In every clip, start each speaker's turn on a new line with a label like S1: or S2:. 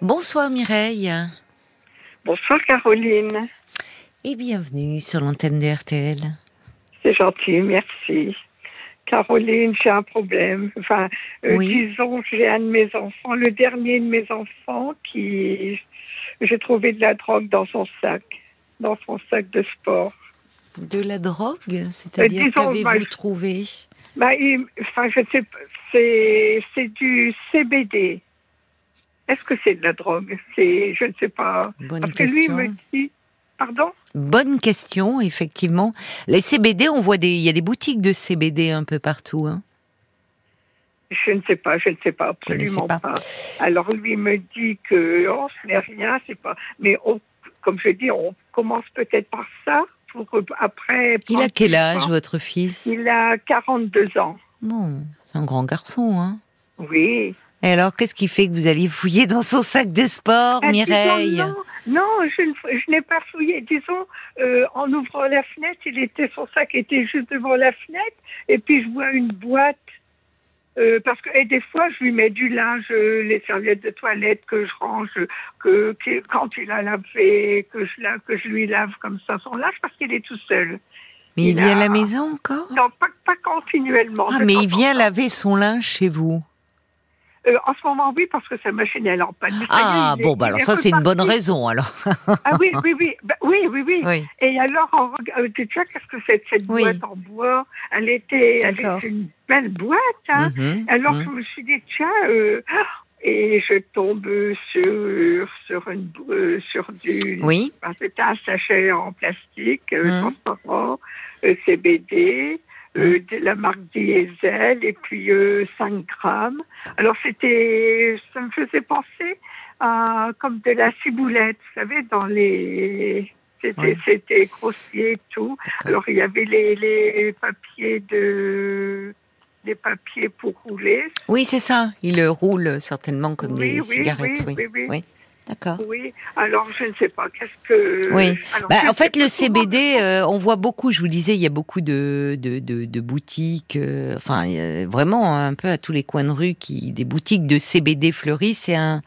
S1: Bonsoir Mireille.
S2: Bonsoir Caroline.
S1: Et bienvenue sur l'antenne de RTL.
S2: C'est gentil, merci. Caroline, j'ai un problème. Enfin, euh,
S1: Oui.
S2: disons, j'ai un de mes enfants, le dernier de mes enfants, qui j'ai trouvé de la drogue dans son sac, dans son sac de sport.
S1: De la drogue C'est-à-dire
S2: Euh,
S1: qu'avez-vous
S2: bah,
S1: trouvé?
S2: Bah, il- enfin, je sais pas, c'est c'est du CBD. Est-ce que c'est de la drogue? C'est, je ne sais pas.
S1: Bonne
S2: Parce que lui
S1: question.
S2: me dit, pardon?
S1: Bonne question, effectivement. Les CBD, on voit des, il y a des boutiques de CBD un peu partout. Hein.
S2: Je ne sais pas, je ne sais pas, absolument
S1: pas.
S2: pas. Alors lui me dit que oh, ce n'est rien, c'est pas. Mais on- comme je dis, on commence peut-être par ça pour après.
S1: Il a quel âge, votre fils?
S2: Il a 42 ans.
S1: Bon, c'est un grand garçon. Hein.
S2: Oui.
S1: Et alors, qu'est-ce qui fait que vous alliez fouiller dans son sac de sport,
S2: Ah,
S1: Mireille
S2: disons, non, non, je, je n'ai pas fouillé. Disons, euh, en ouvrant la fenêtre, il était son sac était juste devant la fenêtre, et puis je vois une boîte. euh, parce que et des fois, je lui mets du linge, euh, les serviettes de toilette que je range, que, que- quand il a lavé, que je lave, que je lui lave comme ça son linge, parce qu'il est tout seul.
S1: Mais il
S2: il
S1: est à la maison encore?
S2: Non, pas, pas continuellement.
S1: Ah, mais il
S2: en
S1: vient laver son linge chez vous.
S2: Euh, en ce moment, oui, parce que sa machine elle est en panne.
S1: Ah, bon, bah alors ça, c'est une bonne raison, alors.
S2: Ah oui, oui, oui, Bah, oui, oui, oui.
S1: Oui.
S2: Et alors, on regarde, euh, tu sais, qu'est-ce que c'est cette
S1: Oui.
S2: boîte en bois? Elle était, elle était une belle boîte. Hein.
S1: Mhm,
S2: Alors,
S1: mhm.
S2: je me suis dit, tiens, euh, et je tombe sur, sur, une, euh, sur du.
S1: Oui.
S2: C'était un sachet en plastique,
S1: Mhm.
S2: transparent, CBD. Euh, de la marque Diesel et puis euh, 5 grammes. Alors c'était, ça me faisait penser à comme de la ciboulette, vous savez, dans les, c'était, c'était grossier et tout. Alors il y avait les, les papiers de, les papiers pour rouler.
S1: Oui, c'est ça. Il le roule certainement comme
S2: Oui,
S1: des
S2: oui,
S1: cigarettes.
S2: oui,
S1: oui.
S2: Oui.
S1: D'accord.
S2: Oui. Alors je ne sais pas, qu'est-ce que.
S1: Oui.
S2: Alors,
S1: Bah, en fait, le CBD, euh, on voit beaucoup. Je vous le disais, il y a beaucoup de de, de, de boutiques. euh, enfin, vraiment un peu à tous les coins de rue qui des boutiques de CBD fleuries. C'est un.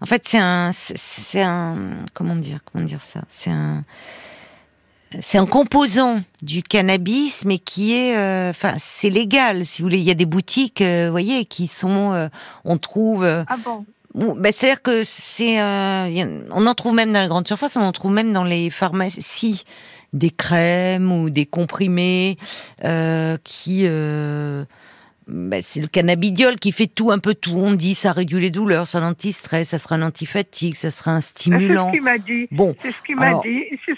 S1: En fait, c'est un. C'est un. Comment dire Comment dire ça? C'est un. C'est un composant du cannabis, mais qui est, euh, enfin, c'est légal, si vous voulez. Il y a des boutiques, euh, vous voyez, qui sont, euh, on trouve,
S2: Ah bon?
S1: Ben, c'est-à-dire que c'est, euh, on en trouve même dans les grandes surfaces, on en trouve même dans les pharmacies. Des crèmes ou des comprimés euh, qui, euh, ben, c'est le cannabidiol qui fait tout un peu tout. On dit ça réduit les douleurs, ça l'anti-stress, ça sera un antifatigue, ça sera un
S2: Ah, C'est
S1: stimulant.
S2: ce qu'il m'a dit.
S1: Bon,
S2: C'est ce qu'il m'a dit. C'est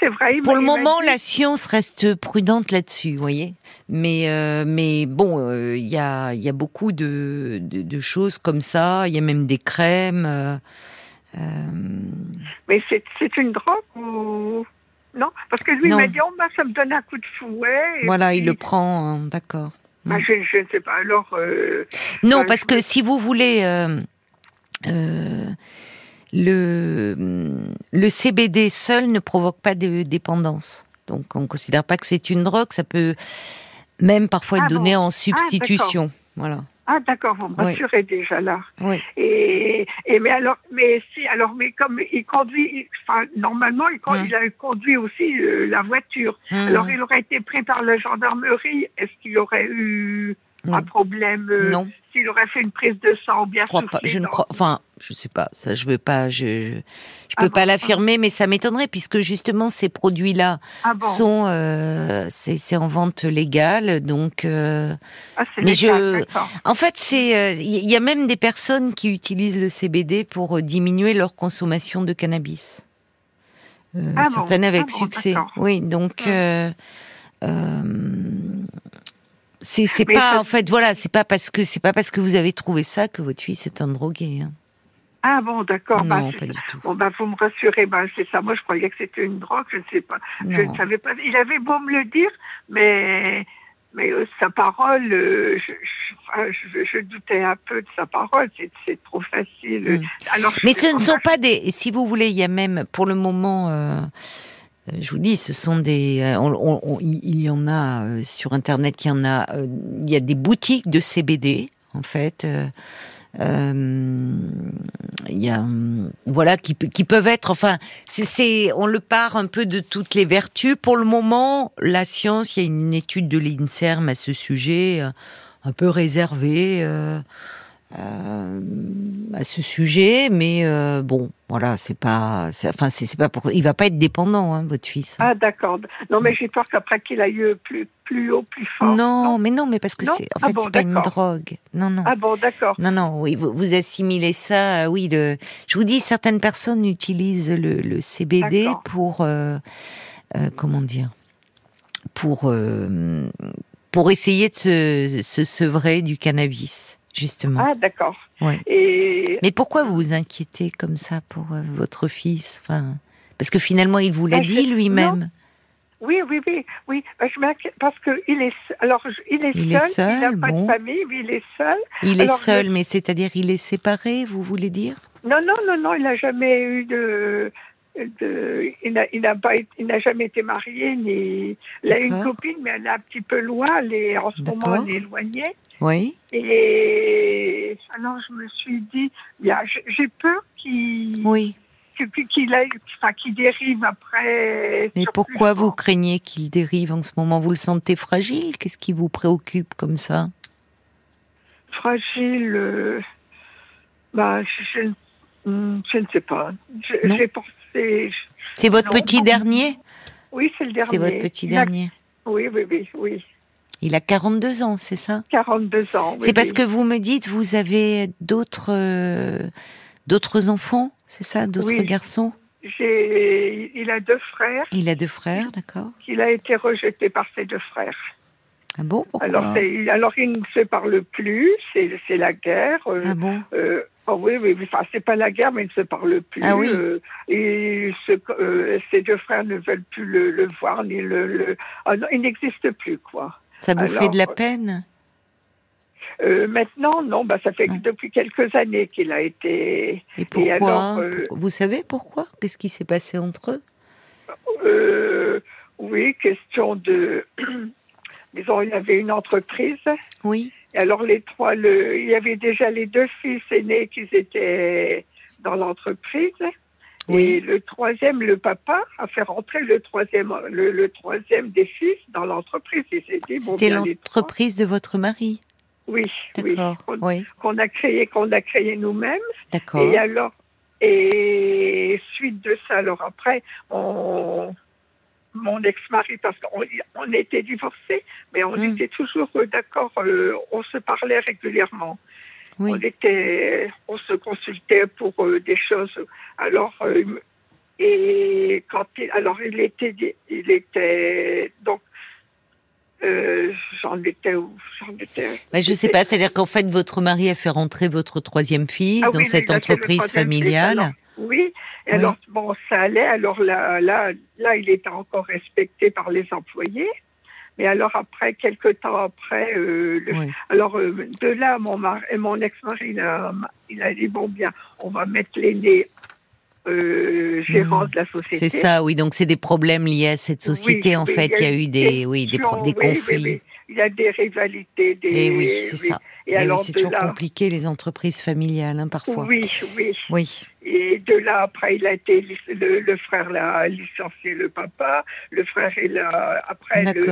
S2: ce vrai.
S1: pour le moment,
S2: dit-
S1: la science reste prudente là-dessus, vous voyez. Mais, euh, mais bon, euh, il y, a, il y a beaucoup de, de, de choses comme ça. Il y a même des crèmes. euh,
S2: Mais c'est, une drogue ou non? Parce que lui m'a dit oh bah, ça me donne un coup de fouet. et
S1: voilà, il le prend, hein, d'accord.
S2: Bah, je, je ne sais pas. Alors euh,
S1: Non,
S2: Euh,
S1: parce
S2: je
S1: que si vous voulez, euh, le, le CBD seul ne provoque pas de dépendance. Donc, on ne considère pas que c'est une drogue. Ça peut même parfois être
S2: Ah bon
S1: donné en substitution. voilà.
S2: Ah d'accord, vous me
S1: Oui.
S2: rassurez déjà là.
S1: Oui.
S2: Et, et mais alors mais si alors mais comme il conduit, enfin normalement il,
S1: Hum.
S2: il a conduit aussi euh, la voiture.
S1: Hum,
S2: Alors il aurait été pris par la gendarmerie. Est-ce qu'il aurait eu
S1: Non.
S2: un problème euh,
S1: Non.
S2: S'il aurait fait une prise de sang ou bien soufflé
S1: Je ne crois. Enfin, je sais pas. Ça, je veux pas. Je, je, je
S2: Ah
S1: peux
S2: bon,
S1: pas
S2: ah
S1: l'affirmer, mais ça m'étonnerait puisque justement ces produits-là
S2: Ah bon
S1: sont, euh, c'est en vente légale, donc. euh,
S2: Ah, c'est
S1: mais
S2: légal,
S1: je-. En fait, c'est il y a même des personnes qui utilisent le CBD pour diminuer leur consommation de cannabis.
S2: Ah bon,
S1: certaines avec
S2: ah bon,
S1: succès.
S2: d'accord.
S1: Oui, donc
S2: Ah.
S1: euh, c'est pas
S2: ça-
S1: en fait voilà, c'est pas parce que c'est pas parce que vous avez trouvé ça que votre fils est un drogué. hein.
S2: Ah bon, d'accord. bah,
S1: pas du tout.
S2: Bon, bah, vous me rassurez, bah, c'est ça. Moi, je croyais que c'était une drogue, je ne sais pas. Je ne savais pas. Il avait beau me le dire, mais, mais euh, sa parole, euh, je, je, doutais un peu de sa parole. C'est, trop facile.
S1: Mm.
S2: Alors,
S1: Mais ce ne sont pas des. Si vous voulez, il y a même pour le moment. euh, je vous dis, ce sont des. euh, il y en a euh, sur internet. Il y en a. euh, il y a des boutiques de CBD en fait. euh, euh, y a, voilà, qui, peuvent être, enfin, c'est, on le part un peu de toutes les vertus. Pour le moment, la science, il y a une étude de l'Inserm à ce sujet, euh, un peu réservée. Euh, à ce sujet, mais euh, bon, voilà, c'est pas, enfin, c'est pas pour, il va pas être dépendant, hein, votre fils.
S2: Ah d'accord. Non, mais j'ai peur qu'après qu'il aille plus plus haut, plus fort.
S1: Non, mais non, mais parce que c'est, en ah fait, c'est pas une drogue. Non, non.
S2: Ah bon, d'accord.
S1: Non, non, oui, vous, vous assimilez ça, euh, oui. Le, je vous dis, certaines personnes utilisent le, le CBD pour, comment dire, pour pour essayer de se, se sevrer du cannabis justement.
S2: Ah, d'accord.
S1: Et... Mais pourquoi vous vous inquiétez comme ça pour euh, votre fils enfin, Parce que finalement, il vous l'a ah, dit lui-même.
S2: Oui, oui, oui, oui. Bah, je m'inquiète parce qu'il est, alors il est
S1: il seul, est seul,
S2: il n'a pas de famille, mais il est seul.
S1: Il est seul, mais c'est-à-dire il est séparé, vous voulez dire?
S2: Non, non, non, non, il n'a jamais eu de, de, il n'a pas, il n'a jamais été marié ni. Il a une copine, mais elle est un petit peu loin. Elle est en ce moment elle est éloignée.
S1: Oui.
S2: Et alors je me suis dit, j'ai peur qu'il
S1: oui.
S2: qu'il enfin, dérive après.
S1: Mais pourquoi vous craignez qu'il dérive en ce moment? Vous le sentez fragile? Qu'est-ce qui vous préoccupe comme ça?
S2: Fragile. Euh, bah, je, je, ne sais pas. J'ai
S1: C'est votre petit dernier?
S2: Oui, c'est le dernier.
S1: C'est votre petit dernier.
S2: Oui, oui, oui, oui.
S1: Il a 42 ans, c'est ça?
S2: 42 ans.
S1: Oui, c'est parce que vous me dites, vous avez d'autres euh, d'autres enfants, c'est ça, d'autres garçons?
S2: Il a deux frères.
S1: Il a deux frères, d'accord.
S2: Il a été rejeté par ses deux frères.
S1: Ah bon? Pourquoi?
S2: Alors, alors, il ne se parle plus, c'est, la guerre.
S1: Euh, ah bon?
S2: euh, oh oui, oui, enfin, c'est pas la guerre, mais il ne se parle plus.
S1: Ah oui.
S2: et ses deux frères ne veulent plus le, voir, ni le. le... Oh il n'existe plus, quoi.
S1: Ça vous fait de la peine?
S2: euh, maintenant, non, bah, ça fait depuis quelques années qu'il a été.
S1: Et pourquoi? euh, Vous savez pourquoi? Qu'est-ce qui s'est passé entre eux?
S2: Euh, Oui, question de. Disons, il y avait une entreprise.
S1: Oui.
S2: Alors, les trois, le... il y avait déjà les deux fils aînés qui étaient dans l'entreprise. Et le troisième, le papa a fait rentrer le troisième, le, troisième des fils dans l'entreprise.
S1: C'était l'entreprise de votre mari.
S2: Oui, oui. Qu'on a créé, qu'on a créé nous-mêmes.
S1: D'accord.
S2: Et alors, et suite de ça, alors après, on, mon ex-mari, parce qu'on on était divorcés, mais on hmm. était toujours d'accord, euh, on se parlait régulièrement. On était, on se consultait pour euh, des choses. Alors, euh, et quand il, alors il était, il était donc. Euh, j'en étais où? J'en étais.
S1: Mais je sais pas, c'est-à-dire qu'en fait, votre mari a fait rentrer votre troisième fils ah dans cette entreprise familiale.
S2: Oui, et alors, bon, ça allait. Alors là, là, là, il était encore respecté par les employés. Mais alors après, quelques temps après, euh, alors euh, de là, mon, mari, mon ex-mari, il a, dit bon bien, on va mettre l'aîné euh, gérant mmh. de la société.
S1: C'est ça, oui. Donc c'est des problèmes liés à cette société. en fait, il y a, eu des, oui, des, des conflits.
S2: il y a des rivalités, des.
S1: Et eh oui, c'est ça. Et, eh alors c'est toujours compliqué les entreprises familiales, hein, parfois.
S2: Oui, oui.
S1: Oui.
S2: Et de là, après, il a été le, frère l'a licencié le papa, le frère il a après le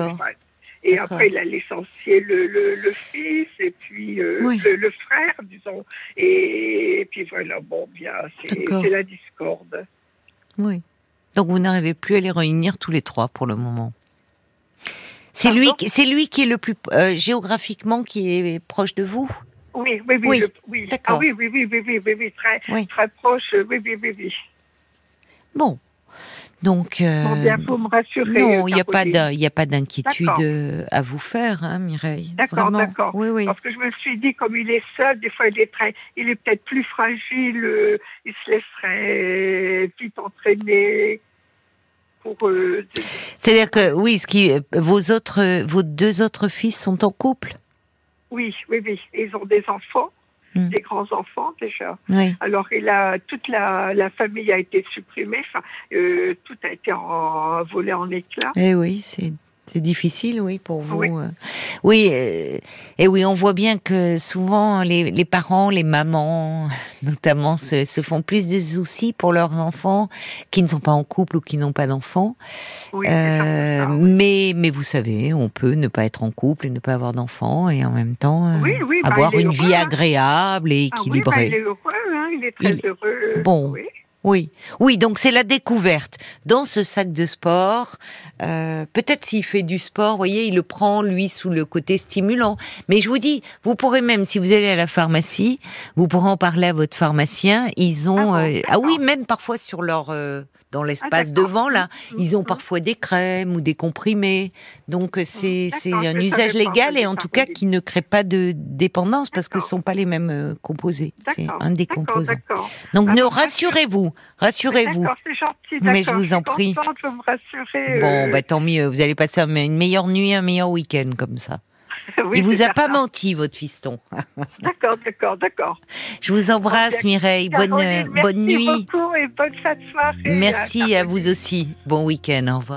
S2: et après il a licencié le, le, fils et puis euh, le, frère, disons. Et, puis voilà, bon, bien, c'est la discorde.
S1: Oui. Donc vous n'arrivez plus à les réunir tous les trois pour le moment. C'est lui, c'est lui qui est le plus euh, géographiquement qui est proche de vous?
S2: Oui, oui, oui, oui. Ah, oui, oui, oui, oui, oui, oui, oui, très, très proche, oui, oui, oui, oui.
S1: Bon. Donc,
S2: euh, bien, faut me rassurer.
S1: Non, il n'y a a pas d'inquiétude euh, à vous faire, hein, Mireille.
S2: D'accord, d'accord. Oui, oui. Parce que je me suis dit, comme il est seul, des fois il est très, il est peut-être plus fragile, euh, il se laisserait vite entraîner.
S1: C'est-à-dire que oui, ce qui, vos autres, vos deux autres fils sont en couple?
S2: Oui, oui, oui. Ils ont des enfants, hmm. des grands-enfants déjà. Alors, il a, toute la, la, famille a été supprimée, enfin, euh, tout a été volé en éclats.
S1: Eh oui, c'est C'est difficile, oui, pour vous.
S2: Oui.
S1: euh. Oui, euh, et oui, on voit bien que souvent les, les parents, les mamans, notamment, se, se font plus de soucis pour leurs enfants qui ne sont pas en couple ou qui n'ont pas d'enfants.
S2: Oui,
S1: Euh,
S2: ça, oui.
S1: mais, mais vous savez, on peut ne pas être en couple et ne pas avoir d'enfants et en même temps euh,
S2: bah,
S1: avoir une
S2: heureux,
S1: vie
S2: hein.
S1: agréable et
S2: Ah bah,
S1: équilibrée.
S2: il est heureux, hein, il est très
S1: Il-
S2: heureux.
S1: Bon.
S2: Oui.
S1: Oui, donc c'est la découverte. Dans ce sac de sport, euh, peut-être s'il fait du sport, vous voyez, il le prend, lui, sous le côté stimulant. Mais je vous dis, vous pourrez même, si vous allez à la pharmacie, vous pourrez en parler à votre pharmacien. Ils ont...
S2: Ah bon,
S1: euh, ah oui, même parfois sur leur... euh, dans l'espace
S2: d'accord.
S1: devant, là,
S2: Mhm,
S1: ils ont parfois des crèmes ou des comprimés. Donc euh, c'est un usage légal et en tout cas qui ne crée pas de dépendance parce que ce
S2: D'accord.
S1: sont pas les mêmes euh, composés. C'est un des composants. Donc
S2: Ah,
S1: ne
S2: bon,
S1: rassurez-vous, rassurez-vous.
S2: Gentil.
S1: Mais je vous en prie. Bon,
S2: euh,
S1: bah tant mieux. Vous allez passer un- une meilleure nuit, un meilleur week-end comme ça.
S2: oui,
S1: Il vous a pas menti, votre fiston.
S2: D'accord, d'accord, d'accord.
S1: Je vous embrasse. Mireille. Bonne, bonne
S2: merci
S1: nuit.
S2: beaucoup et bonne fin de soirée.
S1: Merci à
S2: Caroline.
S1: vous aussi. Bon week-end. Au revoir.